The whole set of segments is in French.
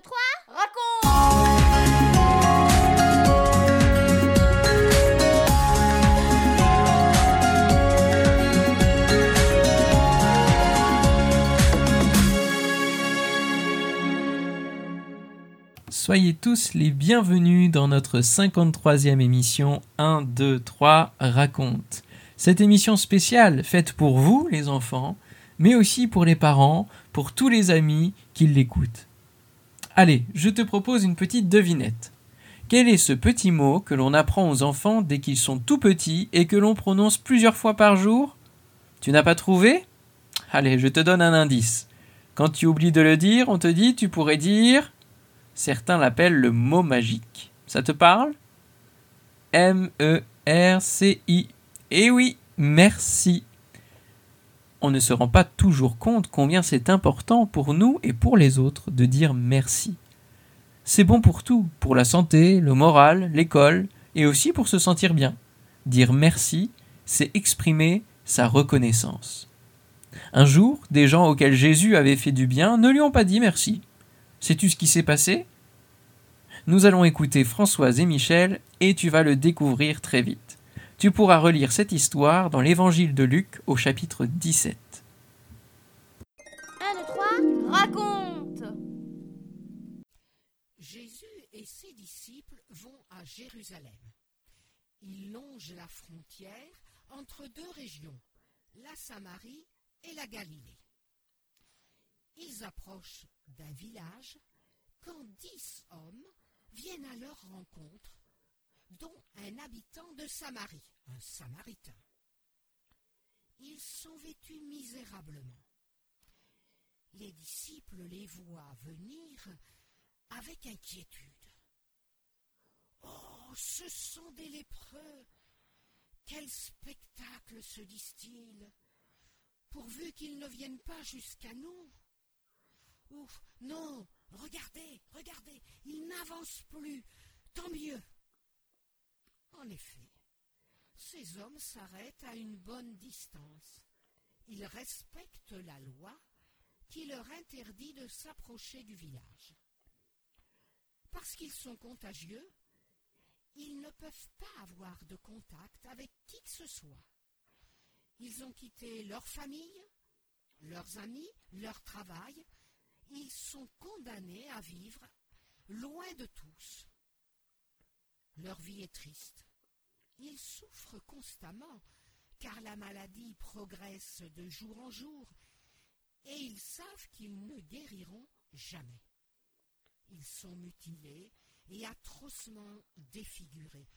2, 3, raconte Soyez tous les bienvenus dans notre 53e émission 1, 2, 3 raconte. Cette émission spéciale faite pour vous, les enfants, mais aussi pour les parents, pour tous les amis qui l'écoutent. Allez, je te propose une petite devinette. Quel est ce petit mot que l'on apprend aux enfants dès qu'ils sont tout petits et que l'on prononce plusieurs fois par jour? Tu n'as pas trouvé? Allez, je te donne un indice. Quand tu oublies de le dire, on te dit tu pourrais dire Certains l'appellent le mot magique. Ça te parle? M-E-R-C-I. Eh oui, merci. On ne se rend pas toujours compte combien c'est important pour nous et pour les autres de dire merci. C'est bon pour tout, pour la santé, le moral, l'école, et aussi pour se sentir bien. Dire merci, c'est exprimer sa reconnaissance. Un jour, des gens auxquels Jésus avait fait du bien ne lui ont pas dit merci. Sais-tu ce qui s'est passé? Nous allons écouter Françoise et Michel et tu vas le découvrir très vite. Tu pourras relire cette histoire dans l'évangile de Luc au chapitre 17. 1, 2, 3, raconte Jésus et ses disciples vont à Jérusalem. Ils longent la frontière entre deux régions, la Samarie et la Galilée. Ils approchent d'un village quand dix hommes viennent à leur rencontre, dont un habitant de Samarie, un samaritain. Ils sont vêtus misérablement. Les disciples les voient venir avec inquiétude. Oh, ce sont des lépreux. Quel spectacle se disent-ils, pourvu qu'ils ne viennent pas jusqu'à nous. Ouf, non, regardez, regardez, ils n'avancent plus, tant mieux. En effet, ces hommes s'arrêtent à une bonne distance. Ils respectent la loi qui leur interdit de s'approcher du village. Parce qu'ils sont contagieux, ils ne peuvent pas avoir de contact avec qui que ce soit. Ils ont quitté leur famille, leurs amis, leur travail. Ils sont condamnés à vivre loin de tous. Leur vie est triste. Ils souffrent constamment, car la maladie progresse de jour en jour, et ils savent qu'ils ne guériront jamais. Ils sont mutilés et atrocement défigurés.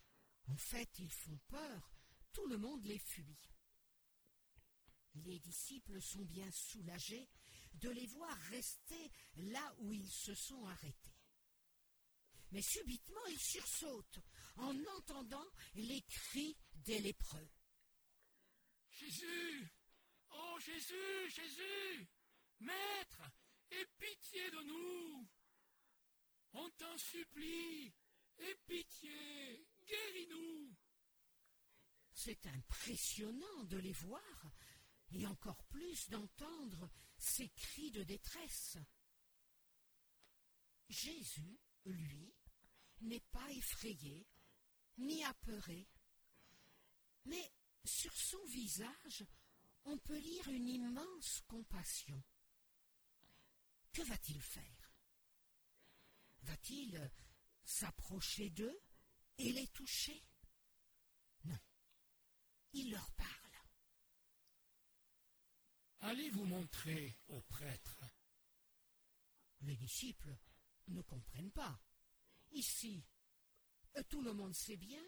En fait, ils font peur, tout le monde les fuit. Les disciples sont bien soulagés de les voir rester là où ils se sont arrêtés. Mais subitement, ils sursautent en entendant les cris des lépreux. Jésus Oh Jésus, Jésus Maître, aie pitié de nous On t'en supplie, aie pitié, guéris-nous C'est impressionnant de les voir et encore plus d'entendre ces cris de détresse. Jésus, lui, n'est pas effrayé ni apeuré, mais sur son visage, on peut lire une immense compassion. Que va-t-il faire? Va-t-il s'approcher d'eux et les toucher? Non. Il leur parle. Allez vous montrer au prêtre? Les disciples ne comprennent pas. Ici, tout le monde sait bien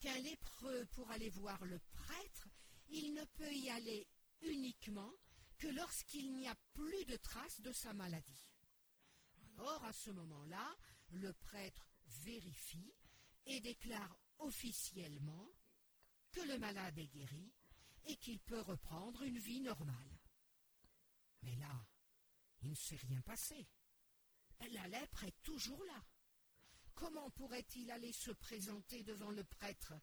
qu'un lépreux, pour aller voir le prêtre, il ne peut y aller uniquement que lorsqu'il n'y a plus de traces de sa maladie. Alors, à ce moment-là, le prêtre vérifie et déclare officiellement que le malade est guéri et qu'il peut reprendre une vie normale. Mais là, il ne s'est rien passé. La lèpre est toujours là. Comment pourrait-il aller se présenter devant le prêtre?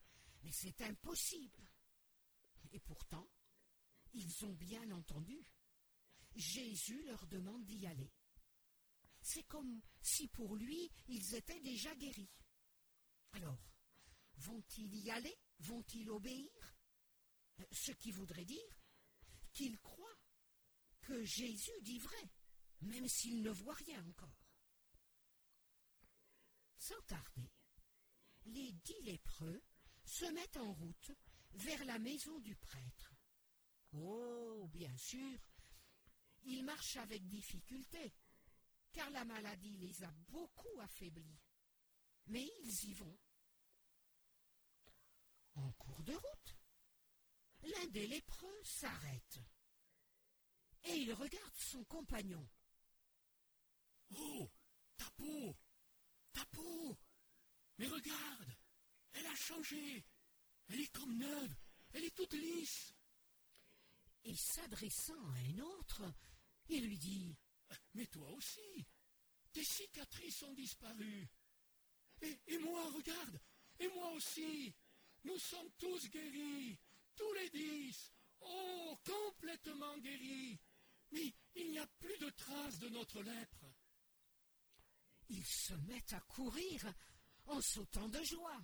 Mais c'est impossible. Et pourtant, ils ont bien entendu. Jésus leur demande d'y aller. c'est comme si pour lui ils étaient déjà guéris. Alors, vont-ils y aller? Vont-ils obéir? Ce qui voudrait dire qu'ils croient que Jésus dit vrai, même s'ils ne voient rien encore. Sans tarder, les dix lépreux se mettent en route vers la maison du prêtre. Oh, bien sûr, ils marchent avec difficulté, car la maladie les a beaucoup affaiblis. Mais ils y vont. En cours de route, l'un des lépreux s'arrête et il regarde son compagnon. Oh, ta Ta peau. Mais regarde Elle a changé. Elle est comme neuve. Elle est toute lisse. Et s'adressant à un autre, il lui dit Mais toi aussi Tes cicatrices ont disparu. Et, et moi, regarde Et moi aussi Nous sommes tous guéris Tous les dix. Oh, complètement guéris. Mais il n'y a plus de traces de notre lèpre. Ils se mettent à courir en sautant de joie.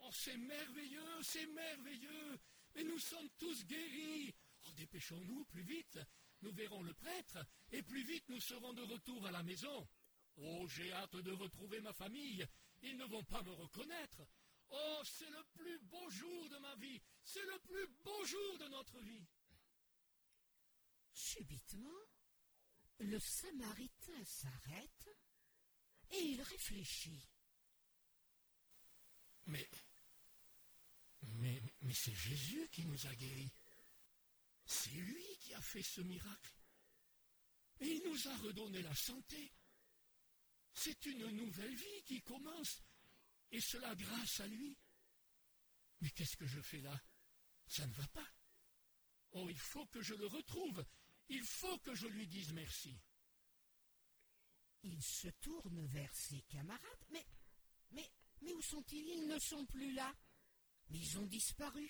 Oh, c'est merveilleux, c'est merveilleux. Mais nous sommes tous guéris. Oh, dépêchons-nous plus vite. Nous verrons le prêtre et plus vite nous serons de retour à la maison. Oh, j'ai hâte de retrouver ma famille. Ils ne vont pas me reconnaître. Oh, c'est le plus beau jour de ma vie. C'est le plus beau jour de notre vie. Subitement, le Samaritain s'arrête et il réfléchit. Mais, mais, c'est Jésus qui nous a guéris. C'est lui qui a fait ce miracle. Et il nous a redonné la santé. C'est une nouvelle vie qui commence, et cela grâce à lui. Mais qu'est-ce que je fais là? Ça ne va pas. Oh, il faut que je le retrouve. Il faut que je lui dise merci. Il se tourne vers ses camarades. Mais, mais, mais où sont-ils? Ils ne sont plus là. Ils ont disparu.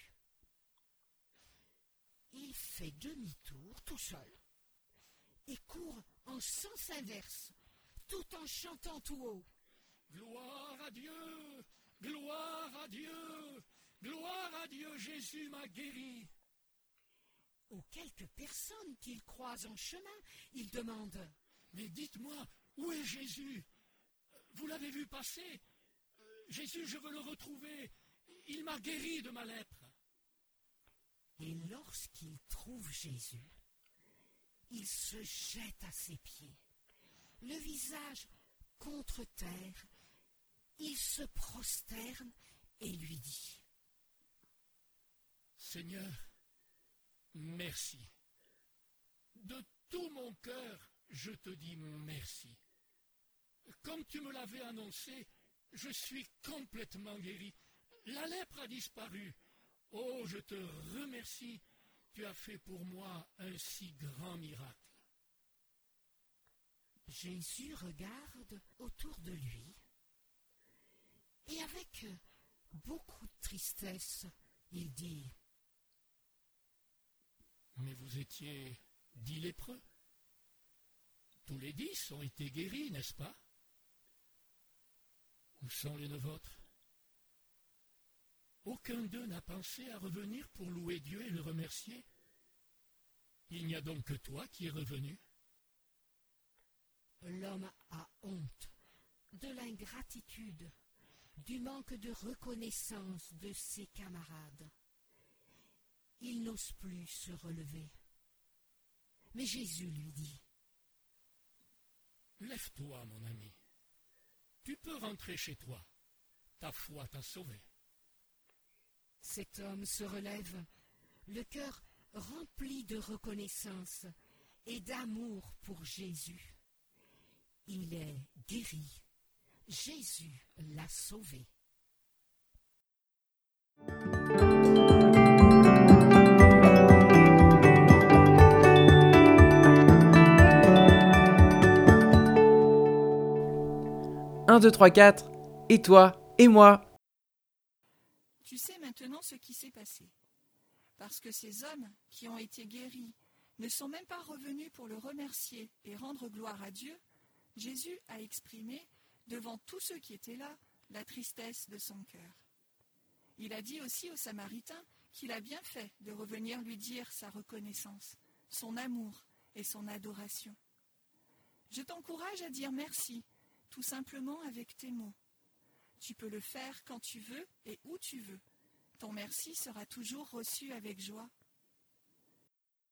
Il fait demi-tour tout seul et court en sens inverse, tout en chantant tout haut. Gloire à Dieu, gloire à Dieu, gloire à Dieu, Jésus m'a guéri. Aux quelques personnes qu'il croise en chemin, il demande Mais dites-moi, Jésus Vous l'avez vu passer Jésus, je veux le retrouver. Il m'a guéri de ma lèpre. Et lorsqu'il trouve Jésus, il se jette à ses pieds, le visage contre terre, il se prosterne et lui dit Seigneur, merci. De tout mon cœur, je te dis merci. Comme tu me l'avais annoncé, je suis complètement guéri. La lèpre a disparu. Oh, je te remercie. Tu as fait pour moi un si grand miracle. Jésus regarde autour de lui et avec beaucoup de tristesse, il dit Mais vous étiez dix lépreux. Tous les dix ont été guéris, n'est-ce pas? Où sont les neuf autres Aucun d'eux n'a pensé à revenir pour louer Dieu et le remercier. Il n'y a donc que toi qui es revenu. L'homme a honte de l'ingratitude, du manque de reconnaissance de ses camarades. Il n'ose plus se relever. Mais Jésus lui dit Lève-toi, mon ami. Tu peux rentrer chez toi. Ta foi t'a sauvé. Cet homme se relève, le cœur rempli de reconnaissance et d'amour pour Jésus. Il est guéri. Jésus l'a sauvé. Un, deux, trois, quatre. Et toi Et moi Tu sais maintenant ce qui s'est passé. Parce que ces hommes qui ont été guéris ne sont même pas revenus pour le remercier et rendre gloire à Dieu, Jésus a exprimé, devant tous ceux qui étaient là, la tristesse de son cœur. Il a dit aussi aux Samaritains qu'il a bien fait de revenir lui dire sa reconnaissance, son amour et son adoration. Je t'encourage à dire merci, tout simplement avec tes mots. Tu peux le faire quand tu veux et où tu veux. Ton merci sera toujours reçu avec joie.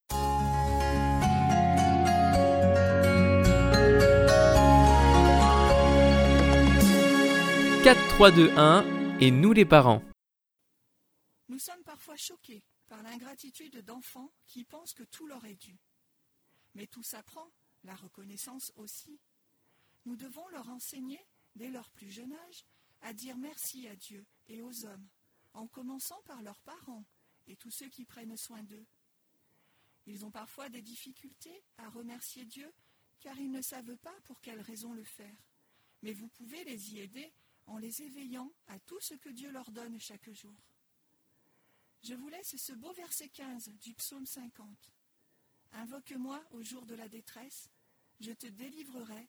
« 4, 3, 2, 1 et nous les parents. Nous sommes parfois choqués par l'ingratitude d'enfants qui pensent que tout leur est dû. Mais tout s'apprend, la reconnaissance aussi. Nous devons leur enseigner, dès leur plus jeune âge, à dire merci à Dieu et aux hommes, en commençant par leurs parents et tous ceux qui prennent soin d'eux. Ils ont parfois des difficultés à remercier Dieu car ils ne savent pas pour quelle raison le faire. Mais vous pouvez les y aider en les éveillant à tout ce que Dieu leur donne chaque jour. Je vous laisse ce beau verset 15 du psaume 50. Invoque-moi au jour de la détresse, je te délivrerai